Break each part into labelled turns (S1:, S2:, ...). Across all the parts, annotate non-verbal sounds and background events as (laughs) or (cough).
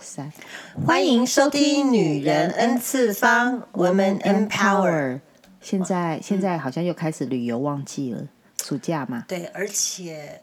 S1: 三，欢迎收听《女人 N 次方》，Women Empower。现在现在好像又开始旅游旺季了，暑假嘛。
S2: 对，而且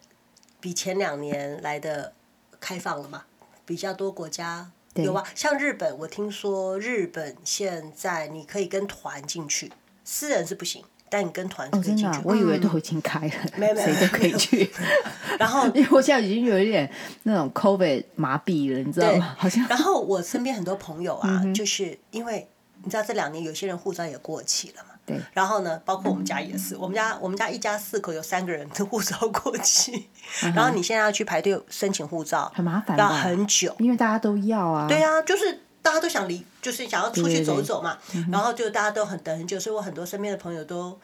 S2: 比前两年来的开放了嘛，比较多国家有啊。像日本，我听说日本现在你可以跟团进去，私人是不行。但你跟团可以进去，
S1: 我以为都已经开了，(laughs) 没有 (laughs) 谁、嗯、都可以去。(laughs)
S2: 然后，
S1: 因为我现在已经有一点那种 COVID 麻痹了，你知道吗？好像。
S2: 然后我身边很多朋友啊，嗯、就是因为你知道这两年有些人护照也过期了嘛。
S1: 对。
S2: 然后呢，包括我们家也是，嗯、我们家我们家一家四口有三个人的护照过期，嗯，然后你现在要去排队申请护照，
S1: 很麻烦，
S2: 要很久，
S1: 因为大家都要啊。
S2: 对啊，就是。大家都想离，就是想要出去走走嘛，对对对，然后就大家都很等很久，所以我很多身边的朋友都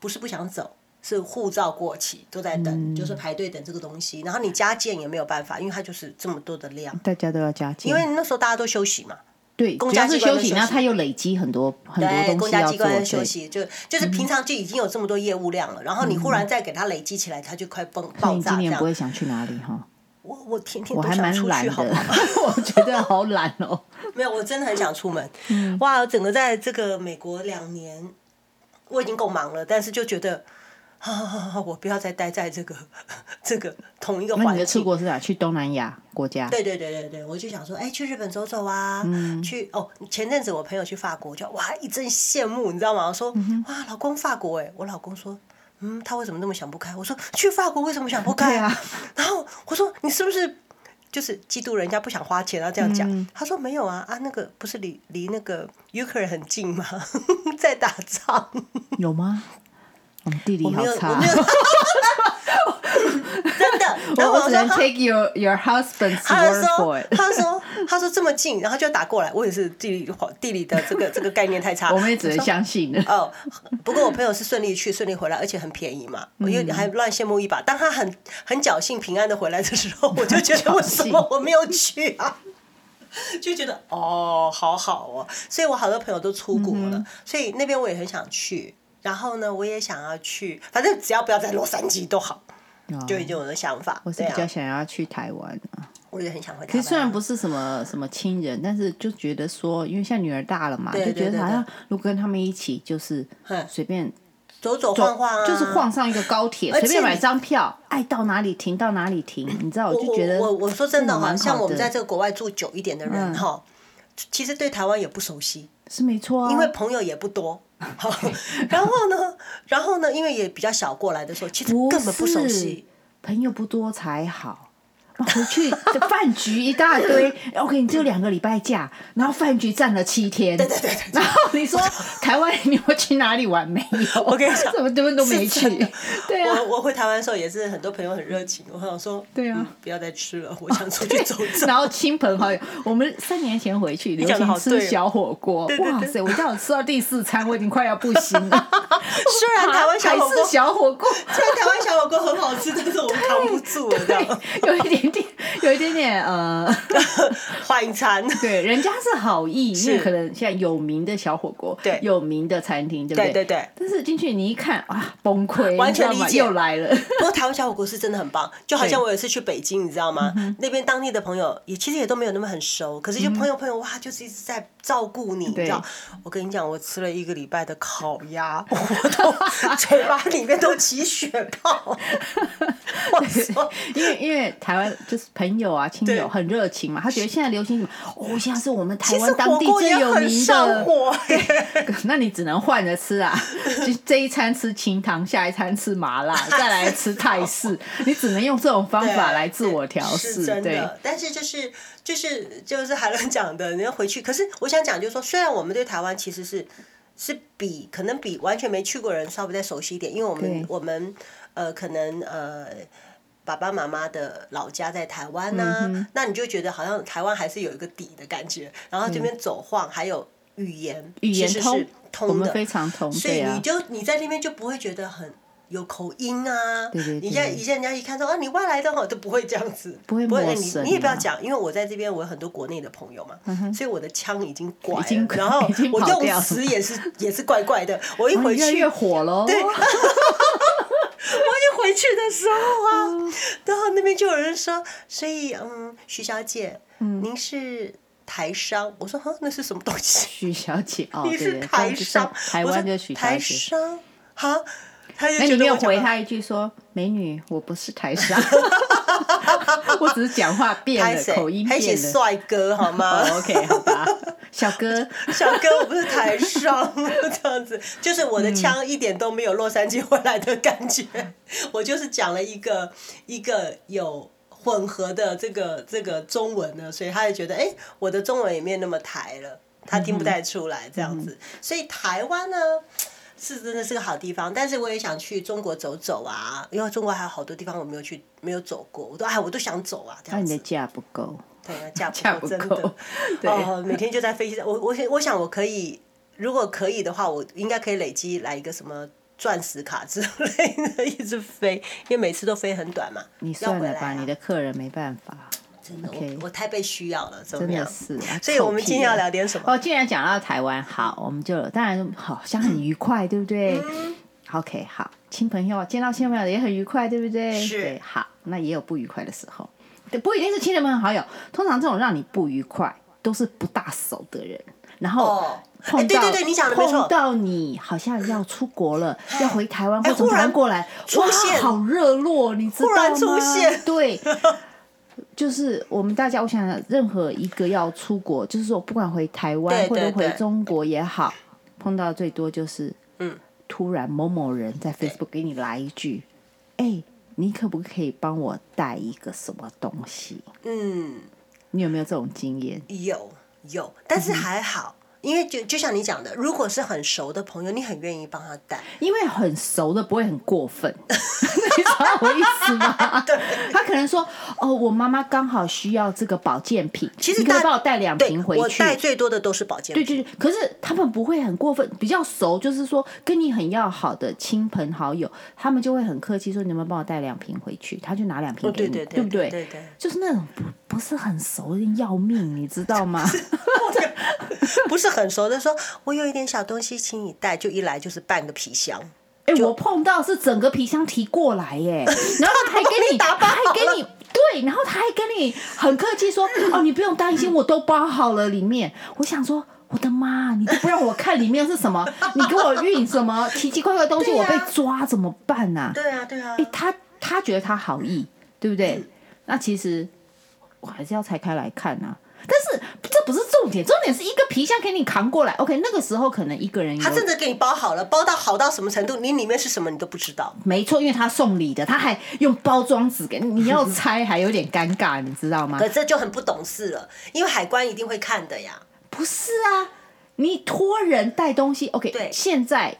S2: 不是不想走，是护照过期都在等，嗯、就是排队等这个东西。然后你加件也没有办法，因为它就是这么多的量，
S1: 大家都要加件，
S2: 因为那时候大家都休息嘛。
S1: 对，公家机关休息，然后他又累积很多很多东西要做。
S2: 公家机关休息，就就是平常就已经有这么多业务量了，嗯、然后你忽然再给它累积起来，它就快崩爆炸。你
S1: 今年不会想去哪里哈？
S2: 我我天天都想出去，好不好？
S1: 我觉得好懒哦。(laughs)
S2: 没有，我真的很想出门。哇，整个在这个美国两年，我已经够忙了，但是就觉得，啊，我不要再待在这个 (laughs) 这个同一个环境。那
S1: 你的出国是哪？去东南亚国家？
S2: 对对对对对，我就想说，哎，去日本走走啊。嗯。去哦，前阵子我朋友去法国，就哇一阵羡慕，你知道吗？我说，哇，老公法国哎，我老公说。嗯，他为什么那么想不开？我说去法国为什么想不开啊？(laughs) 然后我说你是不是就是嫉妒人家不想花钱啊？这样讲，嗯，他说没有啊啊，那个不是离离那个 Ukraine 很近吗？(laughs) 在打仗
S1: 有吗？我们地理好差。(laughs) (laughs)
S2: 真的，(laughs) 然后我
S1: 只能 take your your husband's word for it。
S2: 他说他说这么近，然后就打过来。我也是地理地理的这个这个概念太差，(laughs)
S1: 我们也只能相信了。
S2: 哦，不过我朋友是顺利去顺利回来，而且很便宜嘛，我又还乱羡慕一把。当他很很侥幸平安的回来的时候，我就觉得为什么我没有去啊？就觉得哦，好好哦。所以我好多朋友都出国了，所以那边我也很想去。然后呢，我也想要去，反正只要不要在洛杉矶都好。就已经有的想法，
S1: 我是比较想要去台湾
S2: 啊。我也很想回台湾。
S1: 其实虽然不是什么什么亲人，但是就觉得说，因为现在女儿大了嘛，就觉得好像如果跟他们一起，就是随便
S2: 走走晃晃，
S1: 就是晃上一个高铁，随便买张票，爱到哪里停到哪里停。你知道，我就觉得
S2: 我我说真的哈，像我们在这个国外住久一点的人哈，其实对台湾也不熟悉，
S1: 是没错，啊
S2: 因为朋友也不多。好，然后呢，然后呢，因为也比较小，过来的时候其实根本不熟悉，
S1: 朋友不多才好。回去的饭局一大堆，(laughs) OK，你只有两个礼拜假，然后饭局占了七天，
S2: 对对对，
S1: 然后你说台湾你会去哪里玩没有？
S2: 我跟你讲，
S1: 怎么都都没去。对啊，
S2: 我我回台湾的时候也是很多朋友很热情，我想说，
S1: 对啊，
S2: 嗯、不要再吃了，我想出去走走。(laughs)
S1: 然后亲朋好友，我们三年前回去 (laughs) 流行吃小火锅，哇塞，我叫我吃到第四餐，我已经快要不行了。
S2: 虽然台湾小火
S1: 锅，
S2: 虽然台湾小火锅很好吃，但是我扛不住了，这样
S1: 有一点。有一点点呃，(laughs)
S2: 换餐。(laughs)
S1: 对，人家是好意，因为可能现在有名的小火锅，
S2: 对，
S1: 有名的餐厅，对不对？
S2: 对对对。
S1: 但是进去你一看啊，崩溃，
S2: 完全理解，
S1: 又来了。
S2: 不过台湾小火锅是真的很棒，就好像我有一次去北京，你知道吗？那边当地的朋友也其实也都没有那么很熟，可是就朋友朋友哇，就是一直在照顾你，你知道？我跟你讲，我吃了一个礼拜的烤鸭，我都 (laughs) 嘴巴里面都起血泡。我说，
S1: 因为因为台湾就是。朋友啊，亲友很热情嘛，他觉得现在流行什么？哦，现在是我们台湾当地最有名的。(laughs) 那你只能换着吃啊，(laughs) 就这一餐吃清汤，下一餐吃麻辣，(laughs) 再来吃泰式，你只能用这种方法来自我调试。
S2: 是真的，但是就是就是就是海伦讲的，你要回去。可是我想讲，就是说，虽然我们对台湾其实是是比可能比完全没去过人稍微再熟悉一点，因为我们我们呃可能呃。爸爸妈妈的老家在台湾呐、啊嗯，那你就觉得好像台湾还是有一个底的感觉。然后这边走晃，还有语言，
S1: 语言通，
S2: 是通的，
S1: 我们非常通，
S2: 所以你就你在那边就不会觉得很有口音啊。
S1: 对对对，
S2: 你现在以前人家一看说啊，你外来的话都不会这样子，
S1: 不会陌生、啊。
S2: 你你也不要讲，因为我在这边，我有很多国内的朋友嘛，嗯、所以我的腔已经怪了，然后我用词也是也是怪怪的。我一回去、哦、
S1: 越，越火了，
S2: 对。(laughs) 我一回回去的时候啊，然后那边就有人说，所以嗯，徐小姐，嗯，您是台商？我说哈，那是什么东西？
S1: 徐小姐哦，
S2: 你是台商？
S1: 台湾的徐小姐。
S2: 台商哈。
S1: 那你没有回他一句说：“美女，我不是台商，(laughs) (laughs) 我只是讲话变了，口音变了。”
S2: 帅哥好吗
S1: ？OK，好吧，小哥，(laughs)
S2: 小哥，我不是台商，这样子，就是我的腔一点都没有洛杉矶回来的感觉。嗯、我就是讲了一个一个有混合的这个这个中文呢，所以他也觉得哎、欸，我的中文也没有那么台了，他听不太出来这样子。嗯、所以台湾呢？是真的是个好地方，但是我也想去中国走走啊，因为中国还有好多地方我没有去，没有走过，我都哎，我都想走啊。
S1: 那你的假不够，
S2: 对啊，假不够，真的。对哦，每天就在飞机上，我我我想我可以，如果可以的话，我应该可以累积来一个什么钻石卡之类的，(laughs) 一直飞，因为每次都飞很短嘛。
S1: 你算了吧，你的客人没办法。
S2: 真的，Okay. 我我太被需要了，
S1: 真的是。
S2: 所以我们今天要聊点什么？
S1: 哦，既然讲到台湾，好，我们就当然好像很愉快，对不对？嗯、OK，好，亲朋友见到亲朋友也很愉快，对不对？
S2: 是。
S1: 对，好，那也有不愉快的时候，不一定是亲朋友好友，通常这种让你不愉快，都是不大熟的人，然后碰到、
S2: 对对对，你讲的没错，
S1: 碰到你好像要出国了，要回台湾或从台湾过来，
S2: 出现
S1: 好热络，你知道吗？(laughs)
S2: 突然出现，
S1: 对。就是我们大家，我想任何一个要出国，就是说不管回台湾或者回中国也好，碰到最多就是，嗯，突然某某人在 Facebook 给你来一句，哎、欸，你可不可以帮我带一个什么东西？嗯，你有没有这种经验？
S2: 有有，但是还好。嗯因为就就像你讲的，如果是很熟的朋友，你很愿意帮他带，(laughs)
S1: 因为很熟的不会很过分，(laughs) 你知道我意思吗？(laughs) 对，他可能说哦，我妈妈刚好需要这个保健品，
S2: 其实
S1: 你可以帮我带两瓶回去。我
S2: 带最多的都是保健品。
S1: 对对对，可是他们不会很过分，比较熟，就是说跟你很要好的亲朋好友，他们就会很客气说，你能不能帮我带两瓶回去？他就拿两瓶给你，
S2: 对对对，
S1: 对不对？
S2: 对对，
S1: 就是那种不不是很熟的要命，你知道吗？(laughs)
S2: 不是很熟的说，我有一点小东西，请你带，就一来就是半个皮箱。
S1: 哎、欸，我碰到是整个皮箱提过来耶，(laughs) 然后他还给你，打包还给你，对，然后他还跟你很客气说，(laughs) 哦，你不用担心，我都包好了里面。我想说，我的妈，你都不让我看里面是什么，你给我运什么奇奇怪怪的东西，我被抓怎么办呢？
S2: 对啊，对啊。
S1: 哎、欸，他他觉得他好意，对不对？那其实我还是要拆开来看啊。但是这不是重点，重点是一个皮箱给你扛过来。OK，那个时候可能一个人
S2: 他真的给你包好了，包到好到什么程度？你里面是什么你都不知道。
S1: 没错，因为他送礼的，他还用包装纸给你，你要拆还有点尴尬，你知道吗？
S2: 可这就很不懂事了，因为海关一定会看的呀。
S1: 不是啊，你托人带东西，OK？对，现在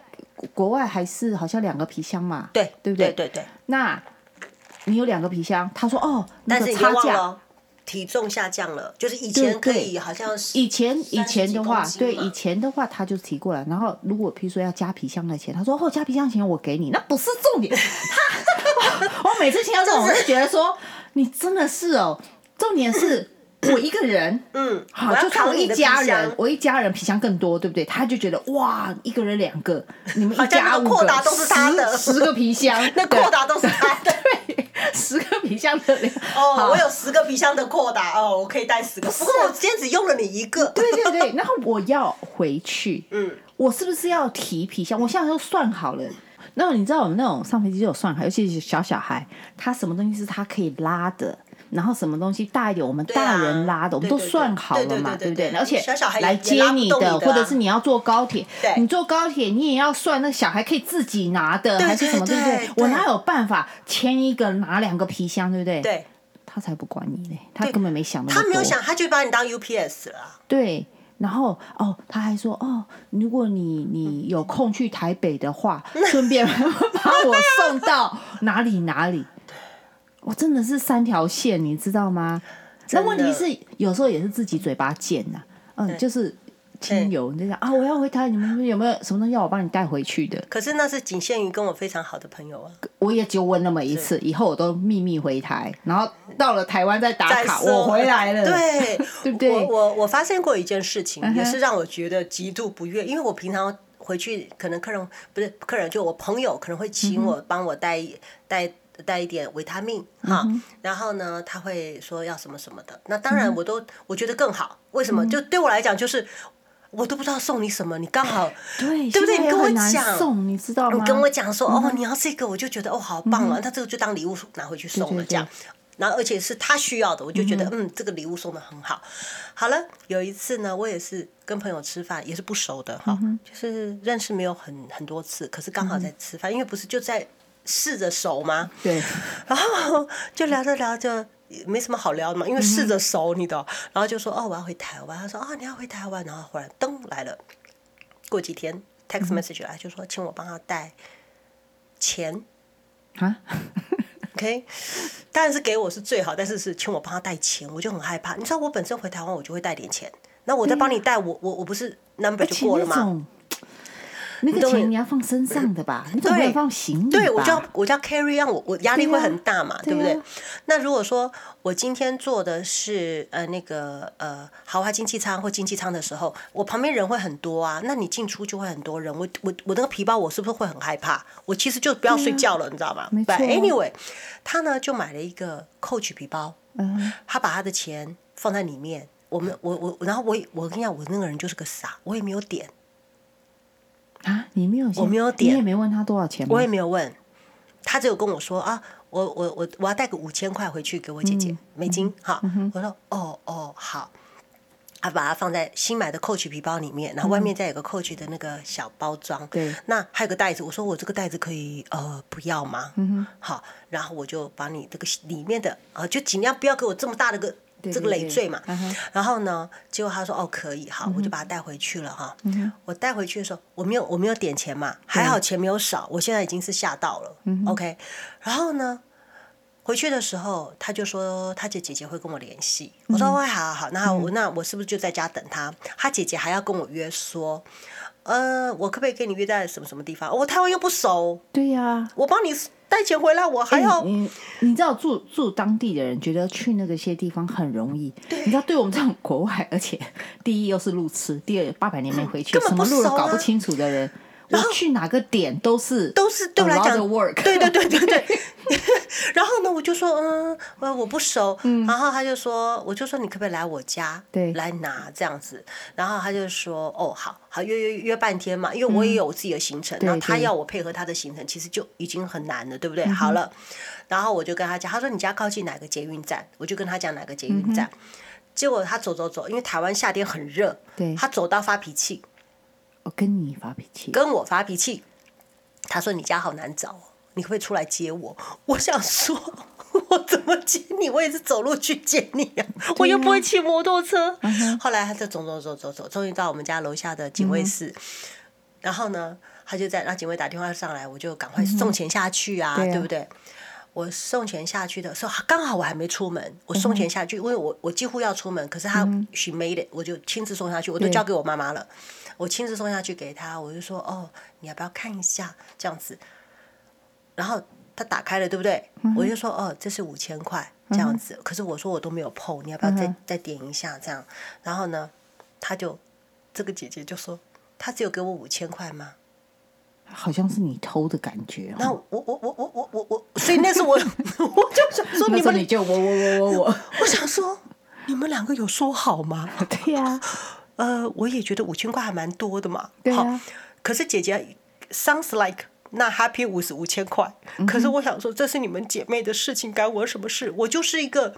S1: 国外还是好像两个皮箱嘛，
S2: 对
S1: 对不对？
S2: 对对对。
S1: 那你有两个皮箱，他说哦，那个差价。
S2: 体重下降了，就是以前可以好像是
S1: 以前以前的话，对以前的话他就提过来，然后如果譬如说要加皮箱的钱，他说哦加皮箱钱我给你，那不是重点。(laughs) 他我每次听到这种，我就觉得说你真的是哦，重点是我一个人，嗯，好，就算我一家人，我一家人皮箱更多，对不对？他就觉得哇，一个人两个，你们一家五个，十十个皮箱，(laughs)
S2: 那扩达都是他的。(laughs)
S1: 十个皮箱的量
S2: 哦，我有十个皮箱的扩大哦，我可以带十个。不过我今天只用了你一个。
S1: 对对对，然后我要回去，嗯，我是不是要提皮箱？我现在都算好了。那你知道我们那种上飞机就有算好，尤其是小小孩，他什么东西是他可以拉的。然后什么东西大一点，我们大人拉的，我们都算好了嘛，对不对？而且来接你的，或者是你要坐高铁，你坐高铁你也要算那小孩可以自己拿的还是什么，对不对？我哪有办法牵一个拿两个皮箱，对不对？
S2: 对，
S1: 他才不管你呢，他根本没想到。
S2: 他没有想，他就把你当 UPS 了。
S1: 对，然后哦，他还说哦，如果你你有空去台北的话，顺便 (laughs) 把我送到哪里哪里。我真的是三条线，你知道吗？那问题是有时候也是自己嘴巴贱呐、啊，嗯，就是亲友你就想啊，我要回台，你们有没有什么东西要我帮你带回去的？
S2: 可是那是仅限于跟我非常好的朋友啊。
S1: 我也就问那么一次，以后我都秘密回台，然后到了台湾再打卡，我回来了，
S2: 对，(laughs)
S1: 对不对？
S2: 我我我发现过一件事情，也是让我觉得极度不悦，因为我平常。回去，可能客人不是客人，就我朋友可能会请我帮我带带带一点维他命哈，然后呢，他会说要什么什么的。那当然我都我觉得更好，为什么？就对我来讲就是。我都不知道送你什么，你刚好
S1: 对，
S2: 对不对？你跟我讲，
S1: 你知道吗？
S2: 你跟我讲说，哦，你要这个，我就觉得哦，好棒啊！他这个就当礼物拿回去送了，这样。然后而且是他需要的，我就觉得嗯，这个礼物送的很好。好了，有一次呢，我也是跟朋友吃饭，也是不熟的哈，就是认识没有很很多次，可是刚好在吃饭，因为不是就在试着熟吗？
S1: 对。
S2: 然后就聊着聊着。没什么好聊的嘛，因为试着熟你的，然后就说哦，我要回台湾。他说哦，你要回台湾，然后忽然噔来了，过几天 text message 来就说请我帮他带钱啊，OK，当然是给我是最好，但是是请我帮他带钱，我就很害怕。你知道我本身回台湾我就会带点钱，那我再帮你带，我我我不是 number 就过了吗？
S1: 那个钱你要放身上的吧？你总不能放行李吧？
S2: 对，我就要我就要 carry，让我我压力会很大嘛，对不对？那如果说我今天坐的是呃那个呃豪华经济舱或经济舱的时候，我旁边人会很多啊，那你进出就会很多人，我我我那个皮包我是不是会很害怕？我其实就不要睡觉了，你知道吗？
S1: 没错。
S2: But anyway，他呢就买了一个 Coach 皮包，嗯，他把他的钱放在里面，我们我我然后我我跟你讲，我那个人就是个傻，我也没有点。
S1: 啊，你没有，
S2: 我没有点，
S1: 你也没问他多少钱吗？
S2: 我也没有问，他只有跟我说啊，我我我我要带个五千块回去给我姐姐，嗯、美金，好，嗯、我说哦哦好，他把它放在新买的 Coach 皮包里面，然后外面再有个 Coach 的那个小包装，对、嗯，那还有个袋子，我说我这个袋子可以呃不要吗？嗯哼，好，然后我就把你这个里面的啊、呃，就尽量不要给我这么大的个。这个累赘嘛，然后呢，结果他说哦可以，好，我就把他带回去了哈。我带回去的时候，我没有我没有点钱嘛，还好钱没有少，我现在已经是吓到了。OK，然后呢，回去的时候他就说他姐姐姐会跟我联系，我说喂，好好好，那我、那我是不是就在家等他？他姐姐还要跟我约说，呃，我可不可以跟你约在什么什么地方？我台湾又不熟，
S1: 对呀、啊，
S2: 我帮你。带钱回来，我还要、欸、
S1: 你，你知道住住当地的人觉得去那个些地方很容易，对你知道对我们这种国外，而且第一又是路痴，第二八百年没回去，嗯啊、什么路都搞不清楚的人。我去哪个点都是
S2: 都是对我来讲 work，对对对对对。(laughs) (laughs) 然后呢，我就说嗯，我我不熟。嗯。然后他就说，我就说你可不可以来我家，对，来拿这样子。然后他就说，哦，好好约约约半天嘛，因为我也有我自己的行程，然后他要我配合他的行程，其实就已经很难了，对不对？好了，然后我就跟他讲，他说你家靠近哪个捷运站，我就跟他讲哪个捷运站。结果他走走走，因为台湾夏天很热，对，他走到发脾气。
S1: 跟你发脾气，
S2: 跟我发脾气。他说：“你家好难找，你可不可以出来接我？” (laughs) 我想说：“ (laughs) 我怎么接你？我也是走路去接你呀、啊，啊、我又不会骑摩托车。Uh. 后来他就走走走走走，终于到我们家楼下的警卫室。Uh. 然后呢，他就在让警卫打电话上来，我就赶快送钱下去啊，uh. 对不对？我送钱下去的时候，刚好我还没出门。我送钱下去，因为我我几乎要出门，可是他 she made it，我就亲自送下去，我都交给我妈妈了。我亲自送下去给他，我就说哦，你要不要看一下这样子？然后他打开了，对不对？嗯、我就说哦，这是五千块这样子。嗯、可是我说我都没有碰，你要不要再、嗯、再点一下这样？然后呢，他就这个姐姐就说，他只有给我五千块吗？
S1: 好像是你偷的感觉。
S2: 那我我我我我我我，所以那是我 (laughs) 我就想说你们
S1: 你就我我我我我，
S2: 我想说你们两个有说好吗？(laughs)
S1: 对呀、啊。
S2: 呃，我也觉得五千块还蛮多的嘛。
S1: 对啊。
S2: 好，可是姐姐 sounds like 那 happy 五十五千块。可是我想说，这是你们姐妹的事情，干我什么事？我就是一个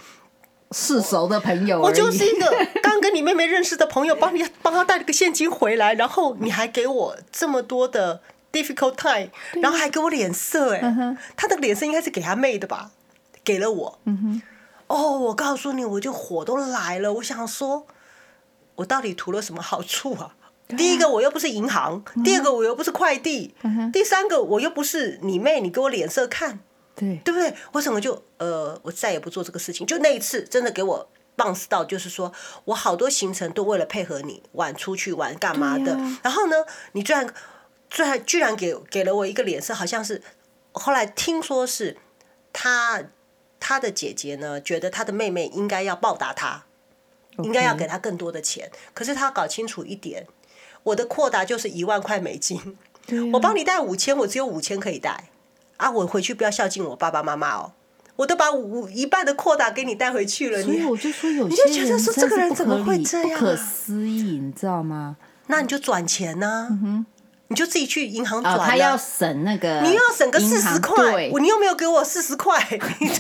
S1: 世熟的朋友，
S2: 我就是一个 (laughs) 刚跟你妹妹认识的朋友，帮你帮她带了个现金回来，然后你还给我这么多的 difficult time，然后还给我脸色，哎，她的脸色应该是给她妹的吧？给了我。嗯哼。哦，我告诉你，我就火都来了，我想说。我到底图了什么好处啊？第一个我又不是银行，第二个我又不是快递，第三个我又不是你妹，你给我脸色看，对对不对？我怎么就呃，我再也不做这个事情。就那一次，真的给我 bounce 到，就是说我好多行程都为了配合你晚出去玩干嘛的。然后呢，你居然居然居然给给了我一个脸色，好像是后来听说是他他的姐姐呢，觉得他的妹妹应该要报答他。应该要给他更多的钱，可是他搞清楚一点，我的扩达就是一万块美金，我帮你带五千，我只有五千可以带啊！我回去不要孝敬我爸爸妈妈哦，我都把五一半的扩大给你带回去了。
S1: 所以我就说有些人，
S2: 你就觉得说这个人怎么会这样？
S1: 不可思议，你知道吗？
S2: 那你就转钱呢？你就自己去银行转。
S1: 他要省那个，
S2: 你又要省个四十块，你又没有给我四十块，(laughs) 你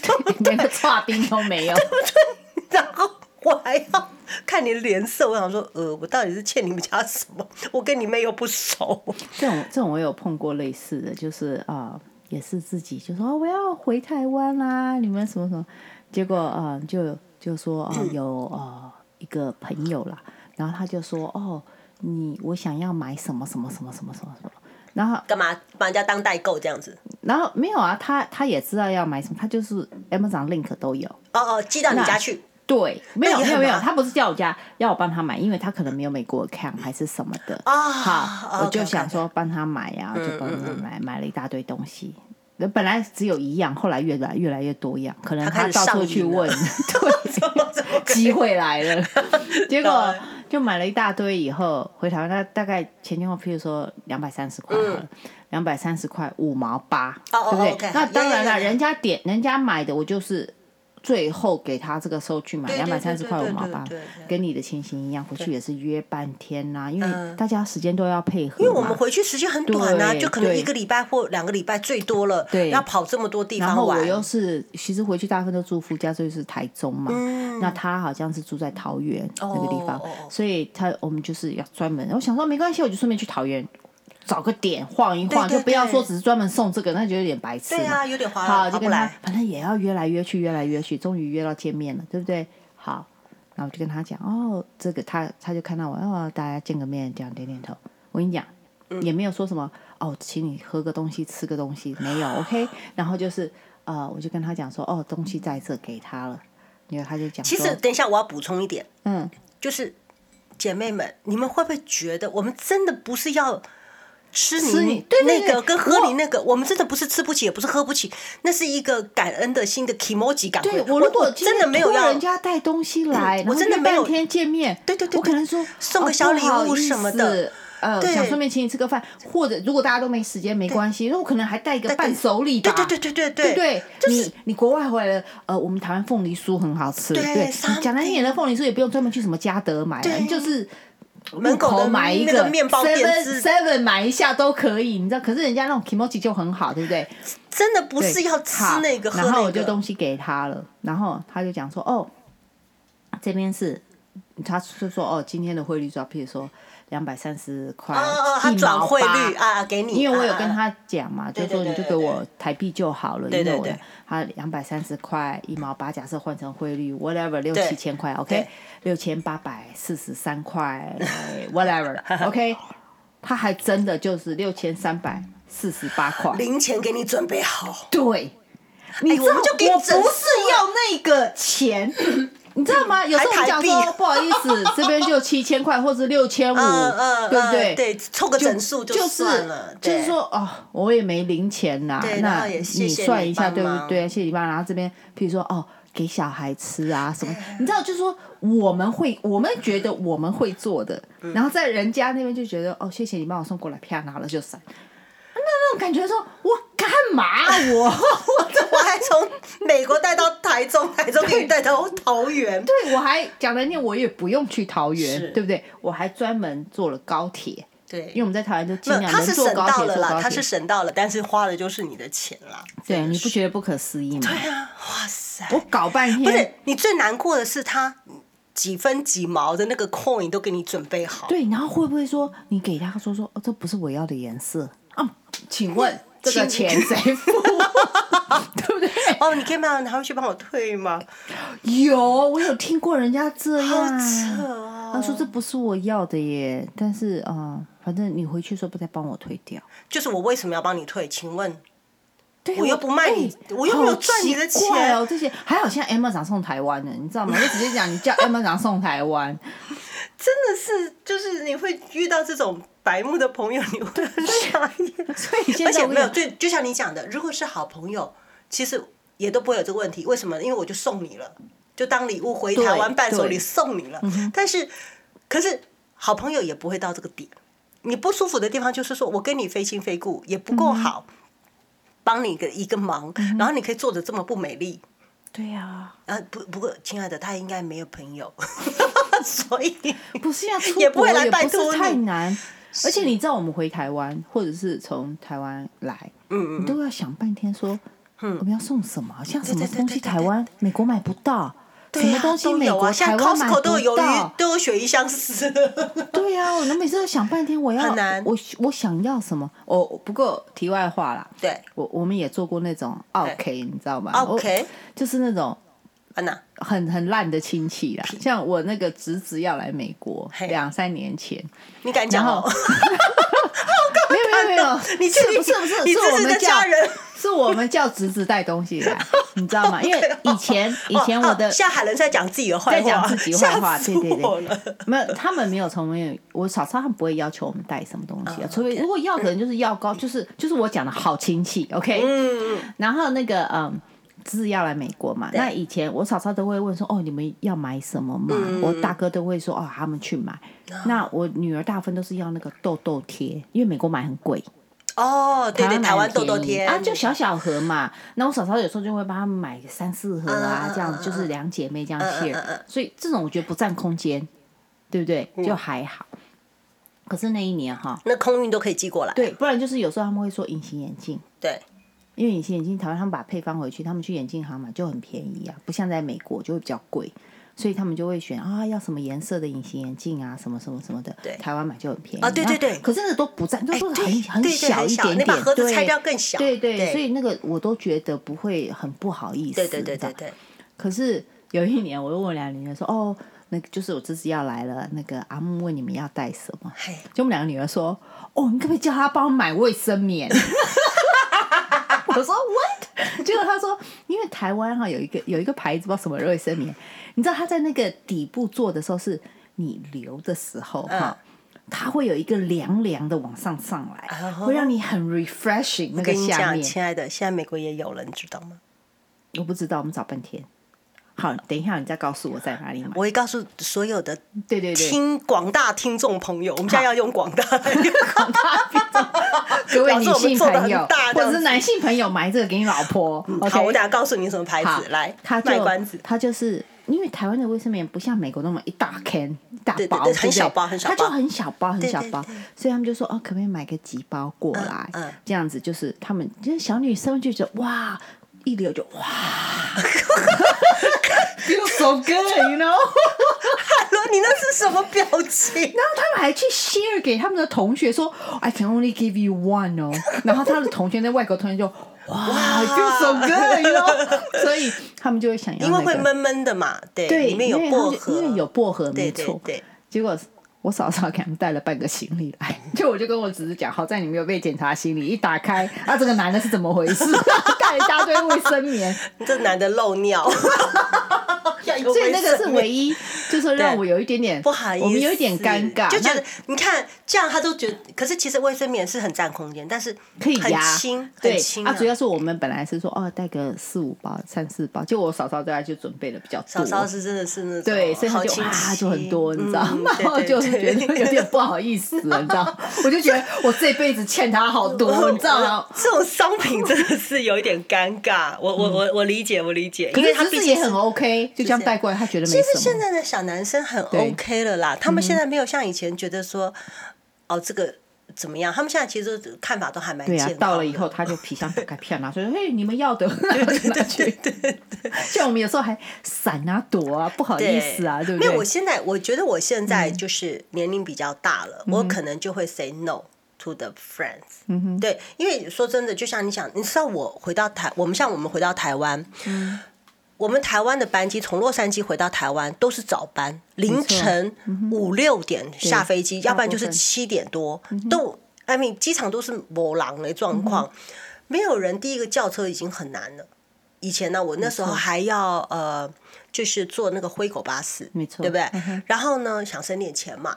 S1: 连个差冰都没有，
S2: 对不对？(laughs) (laughs) 然后我还要看你的脸色，我想说，呃，我到底是欠你们家什么？我跟你妹又不熟。
S1: 这种这种我有碰过类似的，就是啊、呃，也是自己就说、哦、我要回台湾啦，你们什么什么，结果啊、呃、就就说啊、呃、有啊、呃、一个朋友啦，然后他就说哦。你我想要买什么什么什么什么什么什么，然后
S2: 干嘛把人家当代购这样子？
S1: 然后没有啊，他他也知道要买什么，他就是 Amazon link 都有。
S2: 哦哦，寄到你家去？
S1: 对，没有没有没有，他不是叫我家，要我帮他买，因为他可能没有美国 account 还是什么的啊。好，我就想说帮他买呀，就帮他买，买了一大堆东西。本来只有一样，后来越来越来越多样，可能他到处去问，(laughs) (laughs) 对，机会来了，(laughs) 结果。就买了一大堆，以后回台湾，他大概前前后，譬如说两百三十块，两百三十块五毛八，对不对？那当然了，人家点人家买的，我就是。最后给他这个收据嘛，两百三十块五毛八，跟你的情形一样，回去也是约半天呐、啊，因为大家时间都要配合。
S2: 因为我们回去时间很短呐、啊，就可能一个礼拜或两个礼拜最多了，对，要跑这么多地方玩。然后
S1: 我又是，其实回去大部分都住夫家，所以是台中嘛。嗯、那他好像是住在桃园那个地方，哦、所以他我们就是要专门。我想说没关系，我就顺便去桃园。找个点晃一晃，就不要说只是专门送这个，那就有点白痴。
S2: 对啊，有点划
S1: 好，就跟他，反正也要约来约去，约来约去，终于约到见面了，对不对？好，然后我就跟他讲，哦，这个他他就看到我，哦，大家见个面，这样点点头。我跟你讲，嗯、也没有说什么，哦，请你喝个东西，吃个东西，没有，OK。然后就是，呃，我就跟他讲说，哦，东西在这给他了，然后他就讲，
S2: 其实等一下我要补充一点，嗯，就是姐妹们，你们会不会觉得我们真的不是要？吃你那个跟喝你那个，我们真的不是吃不起，也不是喝不起，那是一个感恩的心的 kimoji 感。
S1: 对，我如果真的没有要人家带东西来，我真的没有天见面，
S2: 对对对，
S1: 我可能说
S2: 送个小礼物什么的，
S1: 呃，想顺便请你吃个饭，或者如果大家都没时间没关系，那我可能还带一个伴手礼吧。
S2: 对对对对对
S1: 对，你你国外回来了，呃，我们台湾凤梨酥很好吃，对，讲难听点的凤梨酥也不用专门去什么嘉德买，就是。门口买一个面包店，seven 买一下都可以，你知道？可是人家那种 kimochi 就很好，对不对？
S2: 真的不是要吃那个，
S1: 然后我就东西给他了，然后他就讲说：“哦，这边是，他就说哦，今天的汇率主要譬如说。”两百三十块，
S2: 他转汇率啊，给你，
S1: 因为我有跟他讲嘛，就说你就给我台币就好了，因为我他两百三十块一毛八，假设换成汇率，whatever 六七千块，OK，六千八百四十三块，whatever，OK，(laughs) 他还真的就是六千三百四十八块，
S2: 零钱给你准备好，
S1: 对，你知道我不是要那个钱。你知道吗？有时候我讲说 (laughs) 不好意思，这边就七千块或者六千五，对不对？
S2: 对，凑个整数就算了。
S1: 就是说哦，我也没零钱呐，那你算一下对不对？谢谢你爸。然后这边，譬如说哦，给小孩吃啊什么，你知道，就是说我们会，我们觉得我们会做的，然后在人家那边就觉得哦，谢谢你帮我送过来，啪拿了就散。那种感觉说，我干嘛 (laughs) 我我
S2: 我还从美国带到台中，台中给你带到桃园，
S1: 对，我还讲了念，我也不用去桃园，对不对？我还专门坐了高铁，对，因为我们在台湾就尽量能坐高铁，坐高铁，
S2: 他是省到了，但是花的就是你的钱了。
S1: 对，你不觉得不可思议吗？
S2: 对啊，哇塞！
S1: 我搞半天，
S2: 不是你最难过的是他几分几毛的那个 coin 都给你准备好，
S1: 对，然后会不会说你给他说说哦，这不是我要的颜色？请问这个钱谁付？对不对？(laughs)
S2: 哦，你可以帮他回去帮我退吗？
S1: 有，我有听过人家这样。
S2: 好扯哦！
S1: 他说这不是我要的耶，但是啊、呃，反正你回去说不再帮我退掉。
S2: 就是我为什么要帮你退？请问，我又不卖你，我又没有赚你的钱
S1: 哦。这些还好，现在 Amazon 送台湾呢，你知道吗？我直接讲，你叫 Amazon 送台湾，
S2: 真的是，就是你会遇到这种。白目的朋友，你会很傻眼。(laughs) 所以而且没有，就就像你讲的，如果是好朋友，其实也都不会有这个问题。为什么？因为我就送你了，就当礼物回台湾伴手礼送你了。但是，可是好朋友也不会到这个点。你不舒服的地方就是说我跟你非亲非故，也不够好，帮你个一个忙，然后你可以做的这么不美丽。
S1: 对呀，
S2: 啊不不过，亲爱的，他应该没有朋友，(laughs) (laughs) 所以
S1: 不是要出国也不会来拜托太难。而且你知道，我们回台湾，或者是从台湾来，嗯，你都要想半天说，嗯，我们要送什么？像什么东西台湾、美国买不到，什么东西美国、台湾买不到，
S2: 都有都有雪衣相思。(laughs)
S1: 对呀，我每次都想半天，我要我我想要什么？哦，不过题外话啦，
S2: 对，
S1: 我我们也做过那种 OK，你知道吗
S2: ？OK，
S1: 就是那种。
S2: 啊、
S1: 很很烂的亲戚啦，像我那个侄子要来美国，两三年前，
S2: 你敢讲哦？
S1: 没有没有没有，
S2: 你
S1: 是不是不是
S2: 你
S1: 是我们
S2: 家人，
S1: 是我们叫侄子带东西来，(laughs) 你知道吗？因为以前以前我的
S2: 现在还能在讲自己的坏话，
S1: 在讲自己坏话，对对对，没有他们没有从没有我嫂嫂他们不会要求我们带什么东西啊，除非如果要可能就是药膏，就是就是我讲的好亲戚，OK，嗯嗯，然后那个嗯。是要来美国嘛？那以前我嫂嫂都会问说：“哦，你们要买什么嘛？”嗯、我大哥都会说：“哦，他们去买。嗯”那我女儿大部分都是要那个痘痘贴，因为美国买很贵。
S2: 哦，对对，台湾痘痘贴
S1: 啊，就小小盒嘛。那我嫂嫂有时候就会帮他们买三四盒啊，嗯、这样就是两姐妹这样 share。所以这种我觉得不占空间，对不对？就还好。嗯、可是那一年哈，
S2: 那空运都可以寄过来。
S1: 对，不然就是有时候他们会说隐形眼镜。
S2: 对。
S1: 因为隐形眼镜，台湾他们把配方回去，他们去眼镜行买就很便宜啊，不像在美国就会比较贵，所以他们就会选啊，要什么颜色的隐形眼镜啊，什么什么什么的。对，台湾买就很便宜
S2: 啊。对对对。
S1: 可是那个都不占，都是很很小一点点，
S2: 那盒子拆掉更小。
S1: 对对，所以那个我都觉得不会很不好意思。
S2: 对对对对对。
S1: 可是有一年，我又问我两个女儿说：“哦，那个就是我这次要来了，那个阿木问你们要带什么？”就我们两个女儿说：“哦，你可不可以叫他帮我买卫生棉？”我说 What？结果他说，因为台湾哈有一个有一个牌子，不知道什么瑞生棉，你知道他在那个底部做的时候，是你流的时候哈，它会有一个凉凉的往上上来，会让你很 refreshing。那个下面，
S2: 亲爱的，现在美国也有了，你知道吗？
S1: 我不知道，我们找半天。好，等一下你再告诉我在哪里买。
S2: 我会告诉所有的
S1: 对对对
S2: 听广大听众朋友，我们现在要用广大广
S1: 大 (laughs) (laughs) 各位女性朋友或者是男性朋友买这个给你老婆。
S2: 好，我等下告诉你什么牌子。来，
S1: 他卖关子。他就是因为台湾的卫生棉不像美国那么一大 can 大包，
S2: 很小包很小包，
S1: 他就很小包很小包，所以他们就说哦，可不可以买个几包过来？嗯，这样子就是他们就是小女生就觉得哇。一流就哇，feel (laughs) so good，you know？Hello，
S2: 你那是什么表情？然
S1: 后他们还去 share 给他们的同学说，I can only give you one 哦。(laughs) 然后他的同学那外国同学就哇，feel so good，you know？所以他们就会想要，
S2: 因为会闷闷的嘛，对，里面有薄荷，
S1: 因为有薄荷，没错，对。结果。我嫂嫂给他们带了半个行李来，(laughs) 就我就跟我侄子讲，好在你没有被检查行李，一打开，啊，这个男的是怎么回事？(laughs) 带一大堆卫生棉，(laughs)
S2: 这男的漏尿。
S1: 所以那个是唯一，(laughs) 就是让我有一点点
S2: 不好意思，
S1: 我们有一点尴尬，
S2: 就觉得你看这样，他都觉得，可是其实卫生棉是很占空间，但是
S1: 可以压，
S2: 很轻，
S1: 啊，主要是我们本来是说哦，带个四五包、三四包，就我嫂嫂在就准备的比较多，
S2: 嫂嫂是真的是那种
S1: 对，所以他就啊就很多，你知道吗？然后就觉得有点不好意思了，你知道？我就觉得我这辈子欠他好多，你知道吗？
S2: 这种商品真的是有一点尴尬，我我我我理解，我理解，
S1: 因为他自己也很 OK，就这样带过来，他觉得没。
S2: 其实现在的小男生很 OK 了啦，他们现在没有像以前觉得说，哦，这个怎么样？他们现在其实看法都还蛮健康。
S1: 到了以后，他就皮箱打开骗啊，(laughs) 说：“嘿，你们要的，对对对对，像我们有时候还闪啊躲啊，不好意思啊，对不对？
S2: 没有，我现在我觉得我现在就是年龄比较大了，我可能就会 say no to the friends。嗯哼，对，因为说真的，就像你想，你知道我回到台，我们像我们回到台湾，嗯。我们台湾的班机从洛杉矶回到台湾都是早班，凌晨五六点下飞机，要不然就是七点多，都，I mean 机场都是没人的状况，没有人。第一个叫车已经很难了。以前呢，我那时候还要呃，就是坐那个灰狗巴士，没错，对不对？然后呢，想省点钱嘛。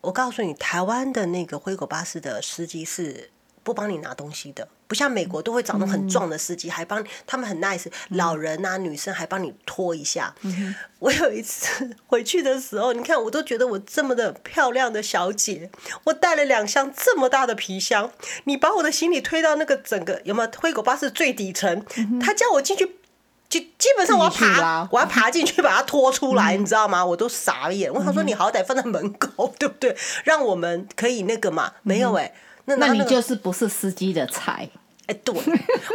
S2: 我告诉你，台湾的那个灰狗巴士的司机是不帮你拿东西的，不像美国都会找那种很壮的司机，还帮他们很 nice，老人啊、女生还帮你拖一下。(laughs) 我有一次回去的时候，你看我都觉得我这么的漂亮的小姐，我带了两箱这么大的皮箱，你把我的行李推到那个整个有没有灰狗巴士最底层，他叫我进去。就基本上我要爬，我要爬进去把它拖出来，你知道吗？我都傻眼。我想说，你好歹放在门口，(laughs) 对不对？让我们可以那个嘛？没有哎，那
S1: 那你就是不是司机的菜。
S2: 哎，对，